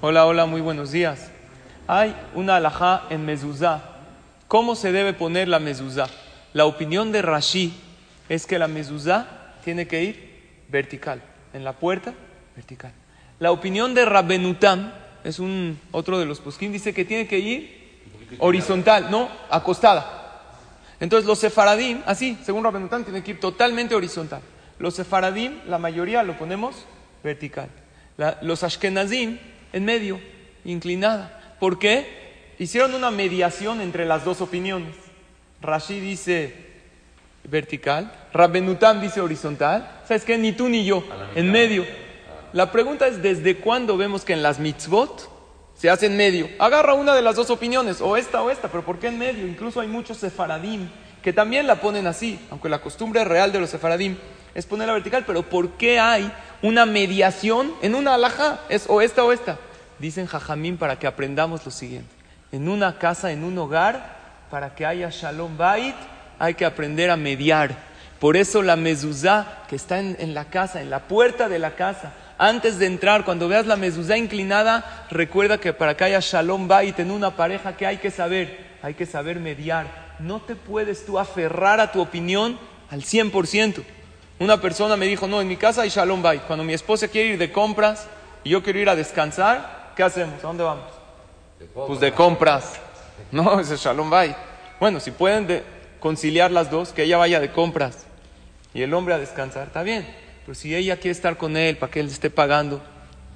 Hola, hola, muy buenos días. Hay una alajá en mezuzá. ¿Cómo se debe poner la mezuzá? La opinión de Rashi es que la mezuzá tiene que ir vertical. En la puerta, vertical. La opinión de Rabbenutam, es un otro de los posquín, dice que tiene que ir horizontal, no, acostada. Entonces los sefaradim, así, según Rabbenutam, tiene que ir totalmente horizontal. Los sefaradim, la mayoría lo ponemos vertical. Los ashkenazim, en medio, inclinada. ¿Por qué? Hicieron una mediación entre las dos opiniones. Rashi dice vertical, Rabbenutam dice horizontal. ¿Sabes qué? Ni tú ni yo, en medio. La pregunta es, ¿desde cuándo vemos que en las mitzvot se hace en medio? Agarra una de las dos opiniones, o esta o esta, pero ¿por qué en medio? Incluso hay muchos sefaradim que también la ponen así, aunque la costumbre real de los sefaradim es ponerla vertical, pero ¿por qué hay una mediación en una alhaja? Es o esta o esta. Dicen jajamín para que aprendamos lo siguiente. En una casa, en un hogar, para que haya shalom bait, hay que aprender a mediar. Por eso la mezuzá que está en, la casa, en la puerta de la casa, antes de entrar, cuando veas la mezuzá inclinada, recuerda que para que haya shalom bait en una pareja, que hay que saber? Hay que saber mediar. No te puedes tú aferrar a tu opinión al 100%. Una persona me dijo, no, en mi casa hay shalom bait. Cuando mi esposa quiere ir de compras y yo quiero ir a descansar, ¿qué hacemos? ¿A dónde vamos? Pues de compras. No, ese es Shalom Bay. Bueno, si pueden de- conciliar las dos, que ella vaya de compras y el hombre a descansar, está bien. Pero si ella quiere estar con él para que él esté pagando.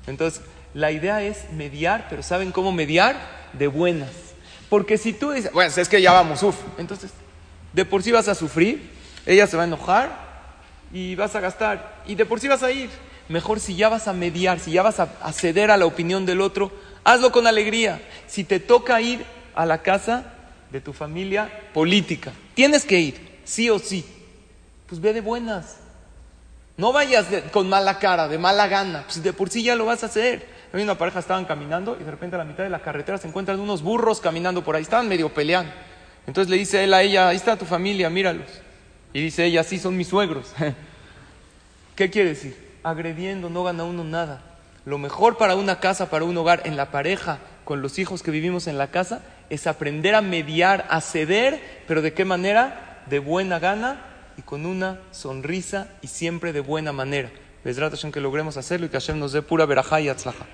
Entonces, la idea es mediar, pero ¿saben cómo mediar? De buenas. Porque si tú dices, bueno, es que ya vamos, uff. Entonces, de por sí vas a sufrir, ella se va a enojar y vas a gastar. Y de por sí vas a ir. Mejor si ya vas a mediar, si ya vas a, ceder a la opinión del otro, hazlo con alegría. Si te toca ir a la casa de tu familia política, tienes que ir, sí o sí. Pues ve de buenas. No vayas con mala cara, de mala gana. Pues de por sí ya lo vas a hacer. Había una pareja, estaban caminando y de repente a la mitad de la carretera se encuentran unos burros caminando por ahí. Estaban medio peleando. Entonces le dice él a ella, ahí está tu familia, míralos. Y dice ella, sí, son mis suegros. ¿Qué quiere decir? Agrediendo no gana uno nada. Lo mejor para una casa, para un hogar, en la pareja, con los hijos que vivimos en la casa, es aprender a mediar, a ceder, pero ¿de qué manera? De buena gana y con una sonrisa y siempre de buena manera. Besrat Hashem que logremos hacerlo y que Hashem nos dé pura verajá y atzlaja.